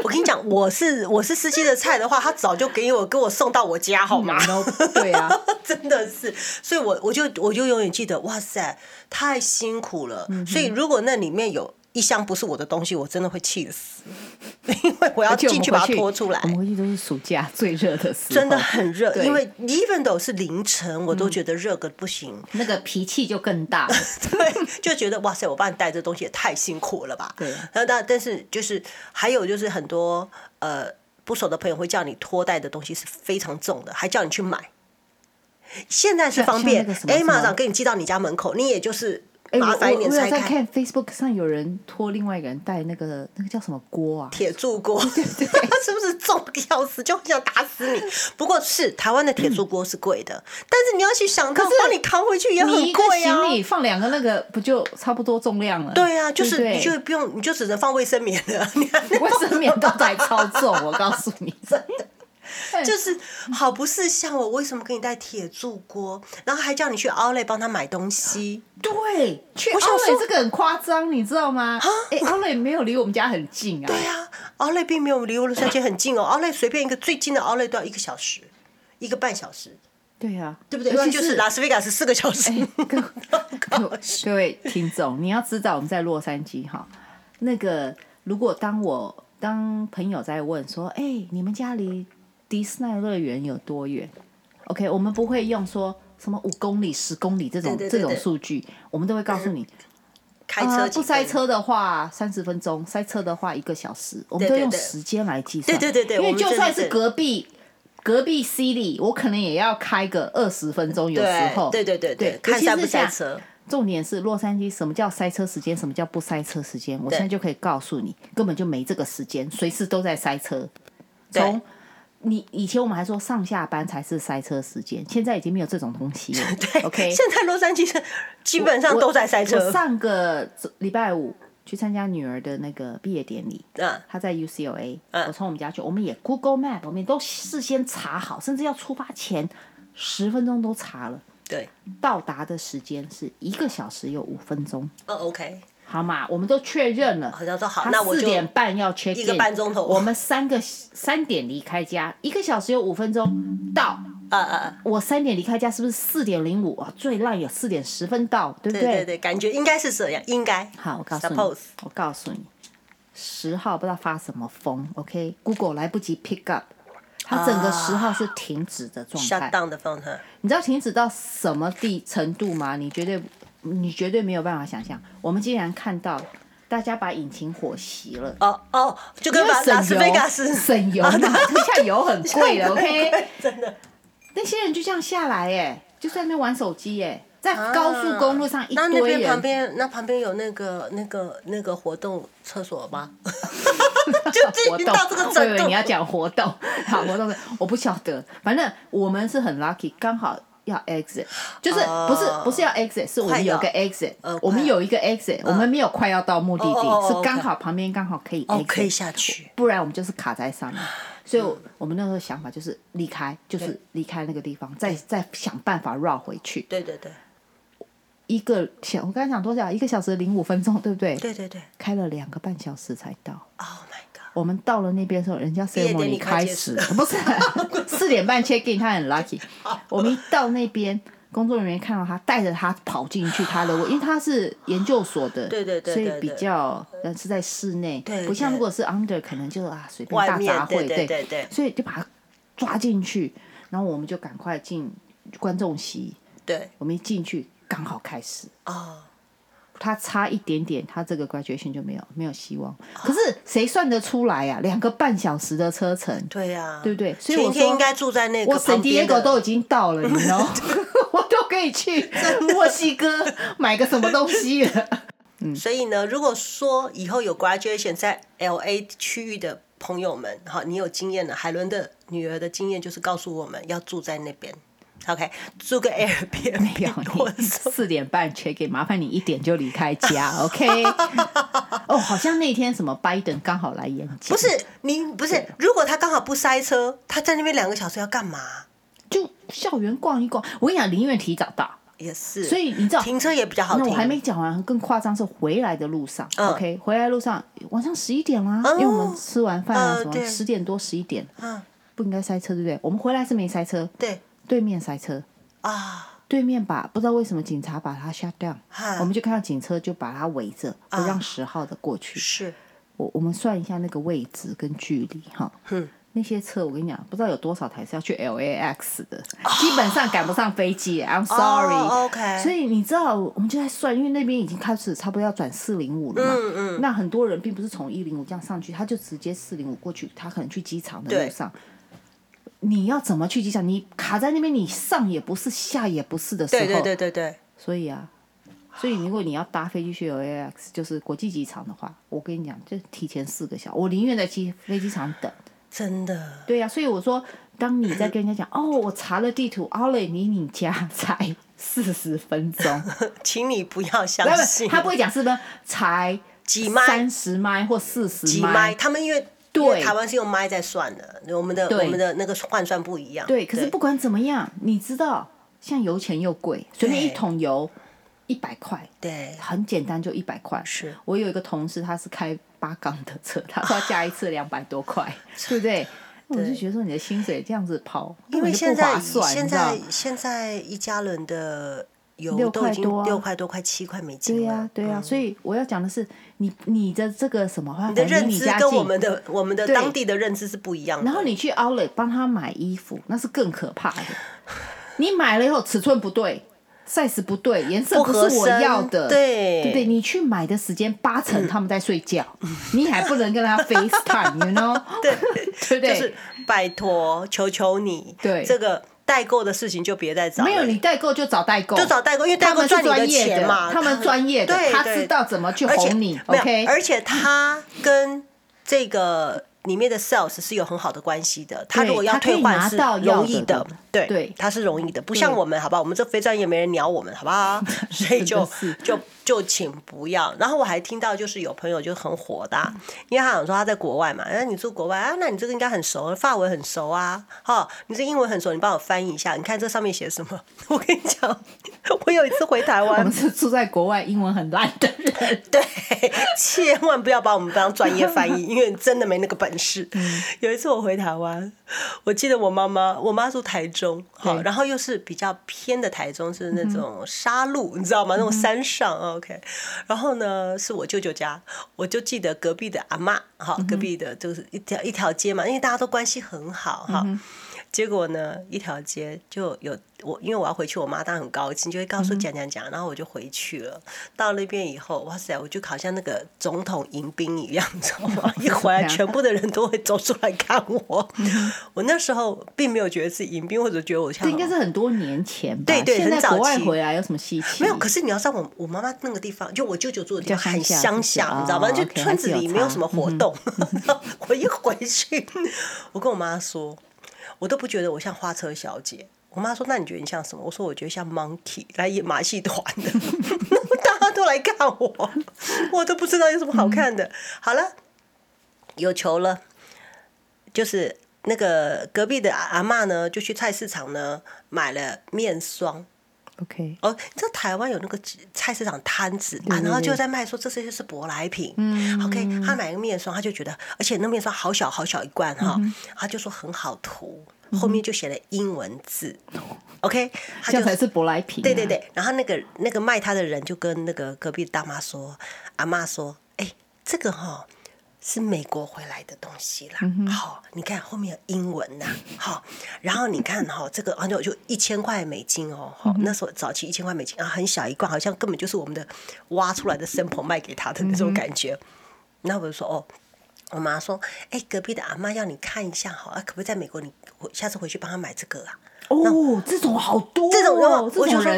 S2: 我跟你讲，我是我是司机的菜的话，他早就给我给我送到我家好吗？
S1: 对啊，(laughs)
S2: 真的是，所以我我就我就永远记得，哇塞，太辛苦了。所以如果那里面有。一箱不是我的东西，我真的会气死，(laughs) 因为我要进去把它拖出来。
S1: 我们回去都是暑假最热的时候，
S2: 真的很热，因为 even though 是凌晨，我都觉得热个不行，
S1: 那个脾气就更大。(laughs)
S2: 对，就觉得哇塞，我帮你带这东西也太辛苦了吧？对。然后但但是就是还有就是很多呃不熟的朋友会叫你拖带的东西是非常重的，还叫你去买。现在是方便，哎，马上给你寄到你家门口，你也就是。
S1: 哎、欸，我我有在看 Facebook 上有人托另外一个人带那个那个叫什么锅啊？
S2: 铁柱锅，对 (laughs) 对对，(laughs) 是不是重的要死，就很想打死你？不过是台湾的铁柱锅是贵的，嗯、但是你要去想，可是帮你扛回去也很贵啊。你
S1: 行李放两个那个不就差不多重量了？
S2: 对啊，就是你就不用，你就只能放卫生棉了。你 (laughs)
S1: 卫生棉都在超重，我告诉你，真的。
S2: 就是好不是像，我为什么给你带铁柱锅，然后还叫你去 Outlet 帮他买东西？
S1: 对，去 Outlet 这个很夸张，你知道吗？哎，Outlet 没有离我们家很近啊。
S2: 对啊，Outlet 并没有离我的山间很近哦。Outlet 随便一个最近的 Outlet 都要一个小时，一个半小时。
S1: 对啊，
S2: 对不对？尤其就是拉斯维加斯四个小时。(laughs)
S1: 各位听众，你要知道我们在洛杉矶哈，那个如果当我当朋友在问说，哎，你们家离迪士尼乐园有多远？OK，我们不会用说什么五公里、十公里这种这种数据，我们都会告诉你，
S2: 开车
S1: 不塞车的话三十分钟，塞车的话一个小时，我们都用时间来计算。
S2: 对对对，
S1: 因为就算是隔壁隔壁 City，我可能也要开个二十分钟，有时候。
S2: 对对对对，看塞不塞车。
S1: 重点是洛杉矶，什么叫塞车时间？什么叫不塞车时间？我现在就可以告诉你，根本就没这个时间，随时都在塞车。从你以前我们还说上下班才是塞车时间，现在已经没有这种东西了。(laughs)
S2: 对，OK。现在洛杉矶基本上都在塞
S1: 车。上个礼拜五去参加女儿的那个毕业典礼，嗯，她在 UCLA，嗯，我从我们家去，我们也 Google Map，我们都事先查好，甚至要出发前十分钟都查了。
S2: 对，
S1: 到达的时间是一个小时有五分钟。
S2: 哦，OK。
S1: 好嘛，我们都确认了。
S2: 好像说好，那我
S1: 四点半要 check in，
S2: 一个半钟头。
S1: 我们三个三点离开家，一个小时有五分钟到。
S2: 啊啊啊！
S1: 我三点离开家，是不是四点零五啊？最烂有四点十分到，对不对？
S2: 对对对，感觉应该是这样，应该。
S1: 好，我告诉你，Suppose. 我告诉你，十号不知道发什么疯，OK？Google、okay? 来不及 pick up，它整个十号是停止的状态。
S2: Shut down 的状态。
S1: 你知道停止到什么地程度吗？你绝对。你绝对没有办法想象，我们竟然看到大家把引擎火熄了。
S2: 哦哦，就跟把拉斯维加斯
S1: 省油嘛，(laughs) 现在油很贵了，(laughs) OK？
S2: 真的，
S1: 那些人就这样下来，哎，就在那边玩手机，哎，在高速公路上一堆人。那那边
S2: 旁边，那旁边有那个那个那个活动厕所吗？(laughs) 就进到这个程度。
S1: 我以为你要讲活动，好活动，我不晓得，反正我们是很 lucky，刚好。要 exit，就是不是不是要 exit，是我们有个 exit，我们有一个 exit，我们没有快要到目的地，是刚好旁边刚好可以 exit，
S2: 可以下去，
S1: 不然我们就是卡在上面。所以我们那时候想法就是离开，就是离开那个地方，再再想办法绕回去。
S2: 对对对，
S1: 一个小我刚才讲多少？一个小时零五分钟，对不对？
S2: 对对对，
S1: 开了两个半小时才到。
S2: Oh！
S1: 我们到了那边的时候，人家 ceremony 开始，(laughs) 不是四点半 check in，他很 lucky。我们一到那边，工作人员看到他，带着他跑进去他的位，因为他是研究所的，
S2: 对对对，
S1: 所以比较是在室内，不像如果是 under，可能就啊随便大杂烩，对对对，所以就把他抓进去，然后我们就赶快进观众席，
S2: 对，
S1: 我们一进去刚好开始他差一点点，他这个 graduation 就没有没有希望。可是谁算得出来呀？两个半小时的车程，
S2: 对呀，
S1: 对不对？所以我天
S2: 应该住在那个
S1: 我圣地亚哥都已经到了，你知道，我都可以去墨西哥买个什么东西了。(laughs)
S2: 嗯，所以呢，如果说以后有 graduation 在 LA 区域的朋友们，哈，你有经验了，海伦的女儿的经验就是告诉我们要住在那边。OK，租个 Airbnb (laughs) 没有，你
S1: 四点半 check in，麻烦你一点就离开家。OK，(laughs) 哦，好像那天什么拜登刚好来演讲，
S2: 不是你不是，如果他刚好不塞车，他在那边两个小时要干嘛？
S1: 就校园逛一逛。我跟你讲，宁愿提早到，
S2: 也是，
S1: 所以你知道
S2: 停车也比较好。
S1: 那我还没讲完，更夸张是回来的路上。嗯、OK，回来路上晚上十一点啦，嗯、因为我们吃完饭啊，什么十点多十一点，嗯，不应该塞车，对不对？我们回来是没塞车，
S2: 对。
S1: 对面塞车啊！对面把不知道为什么警察把他 shut down，我们就看到警车就把他围着，不让十号的过去。
S2: 是，
S1: 我我们算一下那个位置跟距离哈。那些车我跟你讲，不知道有多少台是要去 LAX 的，基本上赶不上飞机。I'm sorry。
S2: OK。
S1: 所以你知道，我们就在算，因为那边已经开始差不多要转四零五了嘛。嗯嗯。那很多人并不是从一零五这样上去，他就直接四零五过去，他可能去机场的路上。你要怎么去机场？你卡在那边，你上也不是，下也不是的时候。对
S2: 对对对对。
S1: 所以啊，所以如果你要搭飞机去 LAX，就是国际机场的话，我跟你讲，就提前四个小时，我宁愿在机飞机场等。
S2: 真的。
S1: 对呀、啊，所以我说，当你在跟人家讲，哦，我查了地图奥雷离你家才四十分钟，(laughs)
S2: 请你不要相信。
S1: 他不会讲是不是才几迈、三十迈或四十
S2: 迈？他们因为。对，台湾是用麦在算的，我们的我们的那个换算不一样。
S1: 对，可是不管怎么样，你知道，像油钱又贵，随便一桶油一百块，
S2: 对，
S1: 很简单就一百块。
S2: 是我
S1: 有一个同事，他是开八缸的车，他说要加一次两百多块，(sighs) 对不对？我就觉得说你的薪水这样子跑，
S2: 因为现在现在现在一家人的。有都已经六块多快七块美金
S1: 对呀，对呀，所以我要讲的是，你你的这个什么，
S2: 你的认知跟我们的我们的当地的认知是不一样的。
S1: 然后你去 Outlet 帮他买衣服，那是更可怕的。你买了以后尺寸不对，size 不对，颜色不是我要的，
S2: 对
S1: 对对，你去买的时间八成他们在睡觉，你还不能跟他 FaceTime，you know？(laughs)
S2: 对 (laughs) 对对，就是拜托，求求你，
S1: 对
S2: 这个。代购的事情就别再找。
S1: 没有，你代购就找代购，
S2: 就找代购，因为代购赚你的钱嘛。
S1: 他们专业的，他知道怎么去哄你。OK，
S2: 而且他跟这个里面的 sales 是有很好的关系的。他如果要退换是容易的，对，他是容易的，不像我们，好不好？我们这非专业，没人鸟我们，好不好？(laughs) 所以就就。就请不要。然后我还听到，就是有朋友就很火大，因为他想说他在国外嘛，那你住国外啊，那你这个应该很熟，法文很熟啊，哈，你这英文很熟，你帮我翻译一下，你看这上面写什么？(laughs) 我跟你讲，我有一次回台湾，
S1: 我们是住在国外，英文很烂的人，(laughs)
S2: 对，千万不要把我们当专业翻译，因为真的没那个本事。有一次我回台湾，(laughs) 我记得我妈妈，我妈住台中，好，然后又是比较偏的台中，是那种沙路，你知道吗？那种山上啊。OK，然后呢，是我舅舅家，我就记得隔壁的阿妈，好，隔壁的就是一条一条街嘛，因为大家都关系很好，哈。结果呢，一条街就有我，因为我要回去，我妈当然很高兴，就会告诉讲讲讲，然后我就回去了。到那边以后，哇塞，我就好像那个总统迎宾一样，你知道吗？(laughs) 一回来，全部的人都会走出来看我。(laughs) 我那时候并没有觉得是迎宾，或者觉得我像……这
S1: 应该是很多年前吧？
S2: 对对，很早期。国外
S1: 回来有什么稀奇？
S2: 没有。可是你要在，我我妈妈那个地方，就我舅舅住的地方很乡下，你知道吗？就村子里没有什么活动。(laughs) 我一回去，我跟我妈说。我都不觉得我像花车小姐。我妈说：“那你觉得你像什么？”我说：“我觉得像 Monkey 来演马戏团的，(laughs) 大家都来看我，我都不知道有什么好看的。”好了，有球了，就是那个隔壁的阿嬷呢，就去菜市场呢买了面霜。
S1: OK，
S2: 哦，你知道台湾有那个菜市场摊子啊，然后就在卖说这些是舶来品。嗯，OK，他买个面霜，他就觉得，而且那面霜好小好小一罐哈，他就说很好涂，后面就写了英文字。OK，
S1: 这才是舶来品。
S2: 对对对，然后那个那个卖他的人就跟那个隔壁大妈说，阿妈说，哎，这个哈。是美国回来的东西啦，嗯、好，你看后面有英文呐，好，然后你看哈，这个好像就一千块美金哦，好，那时候早期一千块美金啊，很小一罐，好像根本就是我们的挖出来的 sample 卖给他的那种感觉，那我就说哦，我妈说：“哎、欸，隔壁的阿妈要你看一下，好啊，可不可以在美国你下次回去帮她买这个啊？”
S1: 哦，这种好多、哦，
S2: 这种
S1: 我就说，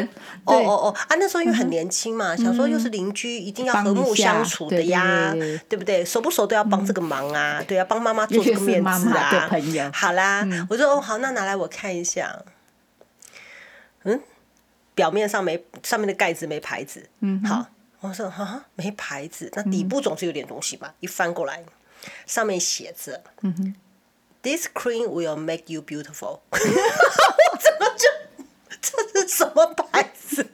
S2: 哦哦哦啊，那时候因为很年轻嘛，想、嗯、说又是邻居，一定要和睦相处的呀，对，对，对，对，不对？熟不熟都要帮这个忙啊，嗯、对啊，帮妈妈做这个面子啊。
S1: 朋友
S2: 好啦，嗯、我说哦好，那拿来我看一下。嗯，表面上没上面的盖子没牌子，嗯，好，我说哈哈没牌子，那底部总是有点东西吧？嗯、一翻过来，上面写着，嗯哼。This cream will make you beautiful。(laughs) 我怎么就这是什么牌子？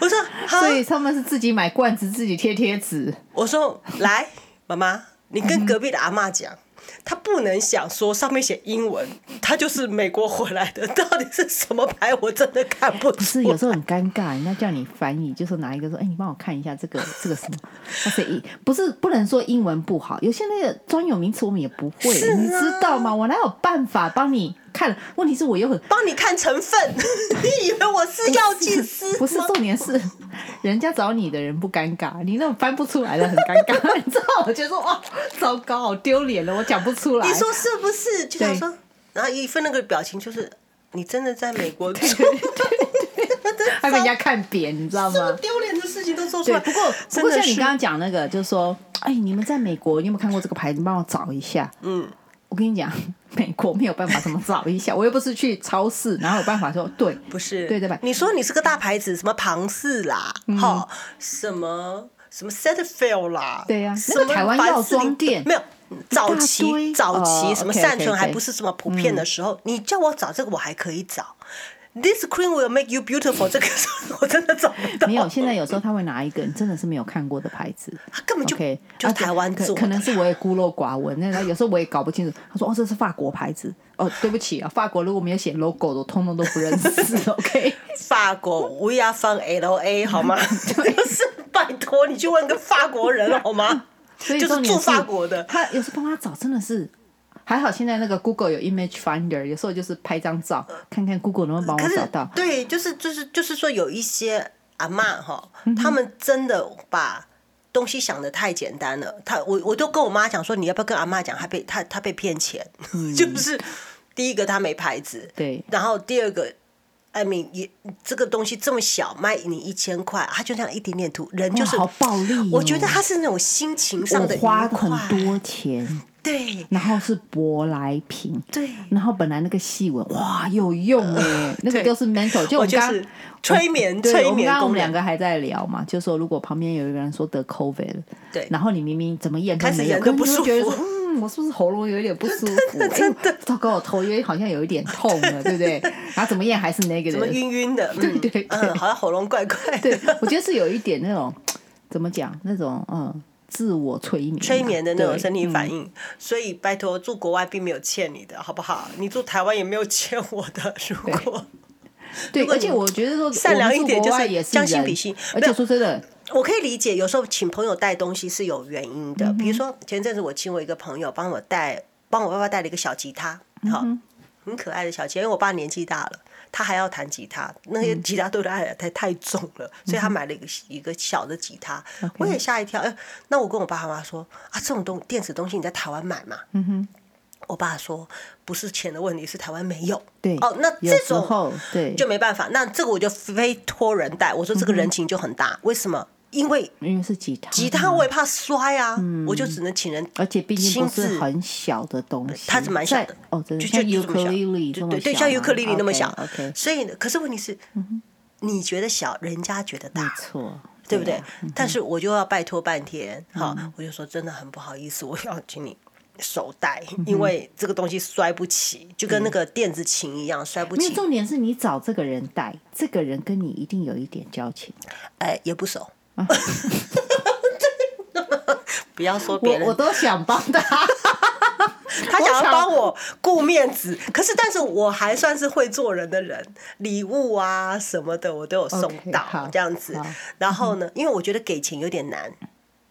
S2: 我说，
S1: 所以他们是自己买罐子，自己贴贴纸。
S2: 我说，来，妈妈，你跟隔壁的阿嬷讲。嗯他不能想说上面写英文，他就是美国回来的，到底是什么牌？我真的看不出。
S1: 不是，有时候很尴尬，人家叫你翻译，就是拿一个说：“哎、欸，你帮我看一下这个这个什么？”他说：“英不是不能说英文不好，有些那个专有名词我们也不会，啊、你知道吗？我哪有办法帮你？”看，问题是我又很
S2: 帮你看成分，(laughs) 你以为我是药剂师？
S1: 不是，重点是人家找你的人不尴尬，你那种翻不出来的很尴尬，你知道？我 (laughs) 觉得说哇，糟糕，好丢脸了，我讲不出来。
S2: 你说是不是？就想说，然后一份那个表情就是你真的在美国 (laughs) 住，(laughs)
S1: 还被人家看扁，你知道吗？这么
S2: 丢脸的事情都做出来。
S1: 不过不过像你刚刚讲那个，就是说，哎，你们在美国，你有没有看过这个牌子？你帮我找一下。嗯。我跟你讲，(laughs) 美国没有办法怎么找一下，我又不是去超市，然后有办法说 (laughs) 对，
S2: 不是。
S1: 对对吧？
S2: 你说你是个大牌子，什么庞氏啦，哈、嗯，什么什么 Cetaphil 啦，
S1: 对呀、啊，什么台湾药妆店。
S2: 没有早期早期什么善存还不是
S1: 什
S2: 么普遍的时候，你叫我找这个我还可以找。This cream will make you beautiful。这个我真的找不到。
S1: 没有，现在有时候他会拿一个你真的是没有看过的牌子，
S2: 他根本就 OK，就台湾做、
S1: 啊可。可能是我也孤陋寡闻，那他有时候我也搞不清楚。他说：“哦，这是法国牌子。”哦，对不起啊，法国如果没有写 logo 的，我通通都不认识。(laughs) OK，
S2: 法国 We are from LA，好吗？(laughs) 就是拜托你去问个法国人好吗？(laughs)
S1: 所以
S2: 就是住法国的，
S1: 他有时候帮他找，真的是。还好现在那个 Google 有 Image Finder，有时候就是拍张照，看看 Google 能不能帮我找到。
S2: 对，就是就是就是说有一些阿嬷哈，他们真的把东西想的太简单了。他我我都跟我妈讲说，你要不要跟阿妈讲，他被他他被骗钱，嗯、(laughs) 就是第一个他没牌子，
S1: 对，
S2: 然后第二个艾米也这个东西这么小卖你一千块，他就这样一点点涂，人就是
S1: 好暴力、哦。
S2: 我觉得他是那种心情上的
S1: 我花很多钱。
S2: 对，
S1: 然后是舶来品，
S2: 对，
S1: 然后本来那个细纹哇有用哎、呃，(laughs) 那个都是 mental，就我们刚
S2: 催眠催眠，
S1: 我刚刚我们两个还在聊嘛，就说如果旁边有一个人说得 COVID 了，对，然后你明明怎么验都没有，
S2: 可不舒服，
S1: 觉得说嗯，我是不是喉咙有一点不舒服？(laughs) 真的，糟糕，我头因为好像有一点痛了，对不对？(laughs) 然后怎么验还是那个人，
S2: 怎么晕晕的？对对对，嗯，好像喉咙怪怪的。
S1: 对，我觉得是有一点那种怎么讲那种嗯。自我催眠、
S2: 催眠的那种生理反应，嗯、所以拜托，住国外并没有欠你的，好不好？你住台湾也没有欠我的。(laughs) 如果
S1: 对，对，而且我觉得说
S2: 善良一点就是将心比心。
S1: 而且说真的，
S2: 我可以理解，有时候请朋友带东西是有原因的。嗯、比如说前阵子我请我一个朋友帮我带，帮我爸爸带了一个小吉他，好、嗯，很可爱的小吉他，因为我爸年纪大了。他还要弹吉他，那些吉他对他来太太重了，嗯，所以他买了一个一个小的吉他。嗯、我也吓一跳，哎，那我跟我爸妈说啊，这种东电子东西你在台湾买嘛？嗯哼，我爸说不是钱的问题，是台湾没有。
S1: 对，
S2: 哦，那这种对就没办法，那这个我就非托人带。我说这个人情就很大，嗯、为什么？因为
S1: 因为是吉他，
S2: 吉他我也怕摔啊，嗯、我就只能请人，
S1: 而且毕竟不是很小的东西，
S2: 它是蛮小的
S1: 哦，真的像尤克里里这么小，
S2: 对对，像尤克里里那么小。
S1: Okay.
S2: 所以，可是问题是，嗯、你觉得小，人家觉得大，
S1: 没错，
S2: 对不对？但是我就要拜托半天，好、嗯，我就说真的很不好意思，我要请你手带、嗯，因为这个东西摔不起，就跟那个电子琴一样摔不起。
S1: 重点是你找这个人带，这个人跟你一定有一点交情，
S2: 哎，也不熟。(laughs) 不要说别人
S1: 我，我都想帮他，(laughs)
S2: 他想要帮我顾面子。可是，但是我还算是会做人的人，礼物啊什么的我都有送到、这样子。然后呢，因为我觉得给钱有点难，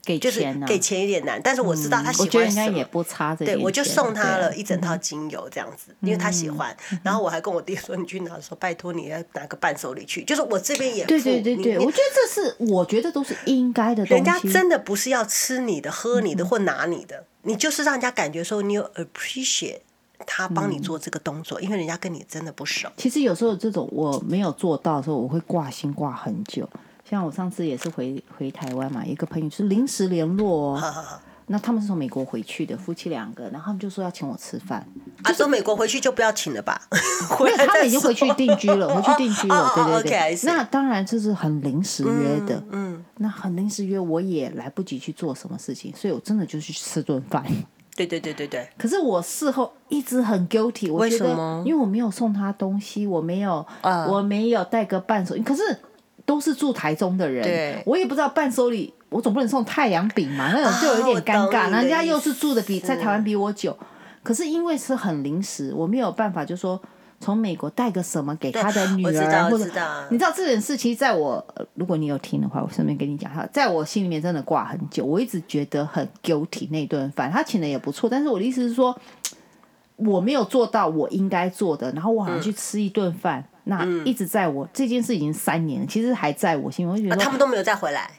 S1: 给钱呢，
S2: 给钱有点难，但是我知道他喜欢什么，
S1: 我觉得应该也不差这。
S2: 对，我就送他了一整套精油这样子，因为他喜欢。然后我还跟我弟说：“你去拿的时候，拜托你要拿个伴手礼去。”就是我这边也
S1: 对对对对，我觉得这是我觉得都是应该的东西。
S2: 人家真的不是要吃你的、喝你的或拿你的，你就是让人家感觉说你有 appreciate 他帮你做这个动作，因为人家跟你真的不熟。
S1: 其实有时候这种我没有做到的时候，我会挂心挂很久。像我上次也是回回台湾嘛，一个朋友是临时联络，哦，那他们是从美国回去的夫妻两个，然后他们就说要请我吃饭。
S2: 啊，从美国回去就不要请了吧？(laughs)
S1: 回来，他们已经回去定居了，(laughs) 回去定居了。对对对。那当然这是很临时约的，嗯，那很临时约，我也来不及去做什么事情，所以我真的就去吃顿饭。
S2: 对对对对对。
S1: 可是我事后一直很 guilty，我觉得为什么？因为我没有送他东西，我没有，我没有带个伴手，可是。都是住台中的人，我也不知道伴手礼，我总不能送太阳饼嘛，那种就有点尴尬。啊、人家又是住的比在台湾比我久，可是因为是很临时，我没有办法，就说从美国带个什么给他的女儿，或者你知道这件事，其实在我如果你有听的话，我顺便跟你讲哈，在我心里面真的挂很久，我一直觉得很 guilty 那顿饭，他请的也不错，但是我的意思是说，我没有做到我应该做的，然后我好像去吃一顿饭。嗯那一直在我、嗯、这件事已经三年了，其实还在我心里。我觉得、啊、
S2: 他们都没有再回来，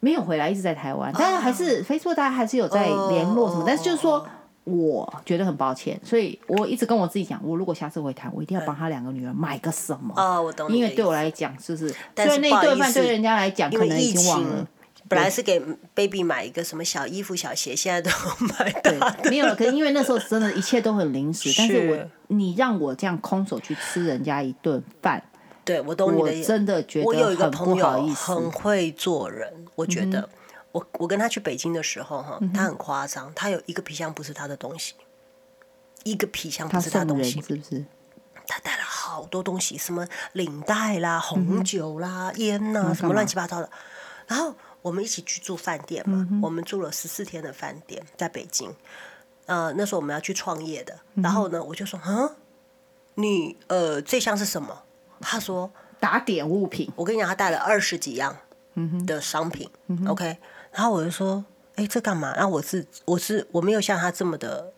S1: 没有回来，一直在台湾。但是还是 Facebook，大家还是有在联络什么。哦、但是就是说，我觉得很抱歉，所以我一直跟我自己讲，我如果下次回台，我一定要帮他两个女儿买个什么。
S2: 哦，我懂。
S1: 因为对我来讲，就是，虽然那一顿饭对人家来讲可能已经忘了。
S2: 本来是给 baby 买一个什么小衣服、小鞋，现在都买到。
S1: 没有了，可是因为那时候真的一切都很临时。但是我你让我这样空手去吃人家一顿饭，
S2: 对我懂你的。
S1: 我真的觉得
S2: 我有一个朋友很会做人，我觉得、嗯、我我跟他去北京的时候哈，他很夸张，他有一个皮箱不是他的东西，一个皮箱不是他的东西，是不是？他带了好多东西，什么领带啦、红酒啦、烟呐、啊，什么乱七八糟的，然后。我们一起去住饭店嘛，嗯、我们住了十四天的饭店，在北京。呃，那时候我们要去创业的，然后呢，我就说，嗯，你呃，这箱是什么？他说
S1: 打点物品。
S2: 我跟你讲，他带了二十几样的商品。嗯、OK，然后我就说，哎，这干嘛？然后我是我是我没有像他这么的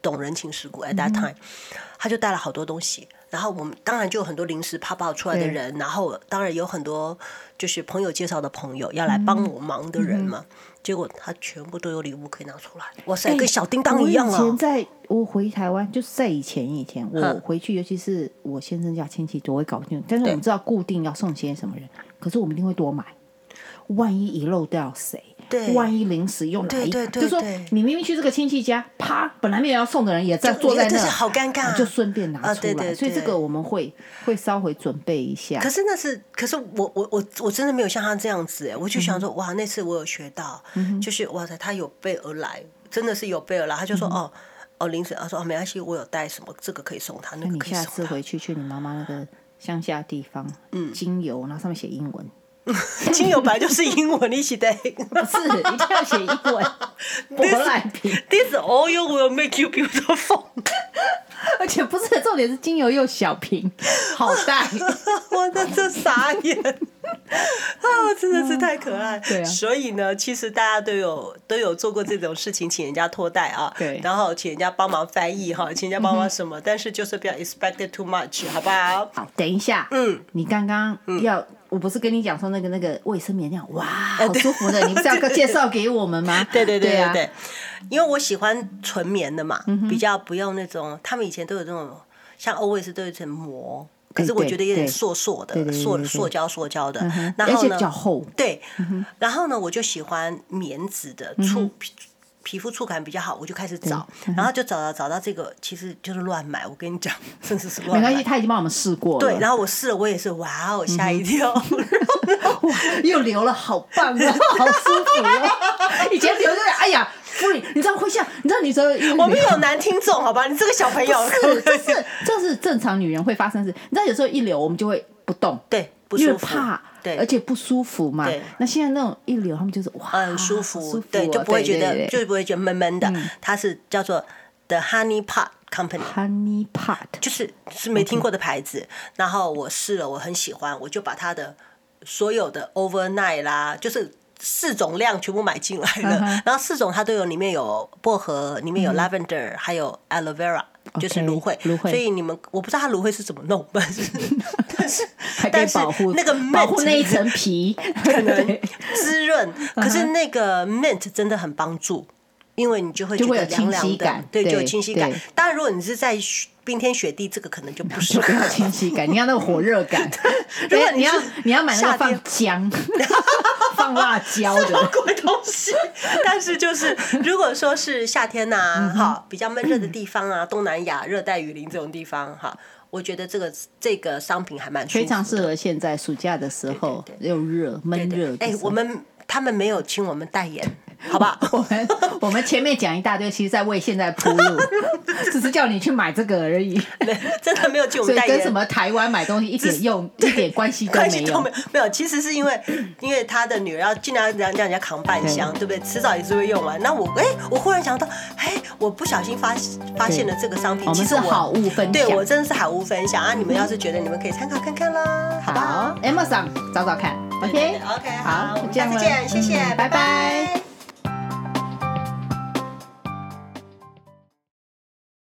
S2: 懂人情世故。At that time，、嗯、他就带了好多东西。然后我们当然就有很多临时 pop out 出来的人，然后当然有很多就是朋友介绍的朋友要来帮我忙的人嘛。嗯、结果他全部都有礼物可以拿出来，哇塞，跟小叮当一样啊！
S1: 我以前在我回台湾，就是在以前以前我回去，尤其是我先生家亲戚都会搞不定，但是我们知道固定要送些什么人，可是我们一定会多买，万一遗漏掉谁？对，万一临时用来，就说你明明去这个亲戚家，啪，本来没有要送的人也在坐在那，
S2: 好尴尬，
S1: 就顺便拿出来。所以这个我们会会稍微准备一下。
S2: 可是那是，可是我我我我真的没有像他这样子哎，我就想说哇，那次我有学到，就是哇塞，他有备而来，真的是有备而来。他就说哦哦，临时他说哦没关系，我有带什么，这个可以送他，那个可以送他。
S1: 下次回去去你妈妈那个乡下地方，嗯，精油，然后上面写英文。
S2: 精油白就是英文一起的，(laughs)
S1: 不是一定要写英文。(laughs) 舶来品
S2: ，This oil will make you beautiful。(laughs)
S1: 而且不是重点是精油又小瓶，好带。
S2: 我的这傻眼啊！真的是太可爱。对啊。所以呢，其实大家都有都有做过这种事情，请人家托带啊。对。然后请人家帮忙翻译哈，请人家帮忙什么，但是就是不要 expect too much，好不好？
S1: 好，等一下。嗯。你刚刚要。我不是跟你讲说那个那个卫生棉那样，哇，好舒服的，(laughs) 你不是要介绍给我们吗？
S2: 对对对对对，因为我喜欢纯棉的嘛，比较不用那种，他们以前都有这种，像 Always 都有一层膜，可是我觉得有点塑塑的，塑塑胶塑胶的，然后呢，比较厚，对，然后呢，我就喜欢棉质的粗。皮肤触感比较好，我就开始找，然后就找到找到这个，其实就是乱买。我跟你讲，甚至是乱买。
S1: 没关系，他已经帮我们试过了。
S2: 对，然后我试了，我也是，哇哦，吓一跳，(laughs) 哇，
S1: 又流了，好棒啊，好舒服哦。以前流就哎呀，夫人，你知道会像，你知道你说
S2: 我们有男听众，好吧？你这个小朋友
S1: 是，这是这是正常女人会发生的事。你知道有时候一流，我们就会不动，
S2: 对，
S1: 因为怕。对，而且不舒服嘛。对，那现在那种一流，他们就是哇，
S2: 很舒服，对，就不会觉得，就不会觉得闷闷的。它是叫做 The Honey Pot Company，Honey Pot 就是是没听过的牌子。然后我试了，我很喜欢，我就把它的所有的 Overnight 啦，就是四种量全部买进来了，嗯、然后四种它都有，里面有薄荷，里面有 lavender，、嗯、还有 aloe vera，就是芦荟。芦荟，所以你们我不知道它芦荟是怎么弄，但是 (laughs) 但是
S1: 还可以保护那个 mint, 保护那一层皮，
S2: 可能滋润。可是那个 mint 真的很帮助。因为你就会觉得凉凉的，对，就有清晰感。当然，如果你是在冰天雪地，这个可能就不是
S1: 不要清晰感。你要那个火热感。(laughs) 如果你要你要买那个放姜、(laughs) 放辣椒的
S2: 鬼东西。但是就是 (laughs) 如果说是夏天呐，哈，比较闷热的地方啊，(clears throat) 东南亚热带雨林这种地方哈，我觉得这个这个商品还蛮
S1: 非常适合现在暑假的时候又热闷热。
S2: 哎，我们他们没有请我们代言。(laughs) 好吧，(laughs)
S1: 我们我们前面讲一大堆，其实在为现在铺路，(laughs) 只是叫你去买这个而已。
S2: 真的没有就我们代言，
S1: 跟什么台湾买东西一点用一点关系都没有。
S2: 没有，其实是因为因为他的女儿要尽量让让人家扛半箱，对不对？迟早也是会用完。那我哎，我忽然想到，哎，我不小心发发现了这个商品，其实
S1: 好物分享。
S2: 对我真的是好物分享啊！你们要是觉得，你们可以参考看看啦。
S1: 好，Amazon 找找看。OK
S2: OK，好，下次见，谢谢，拜拜。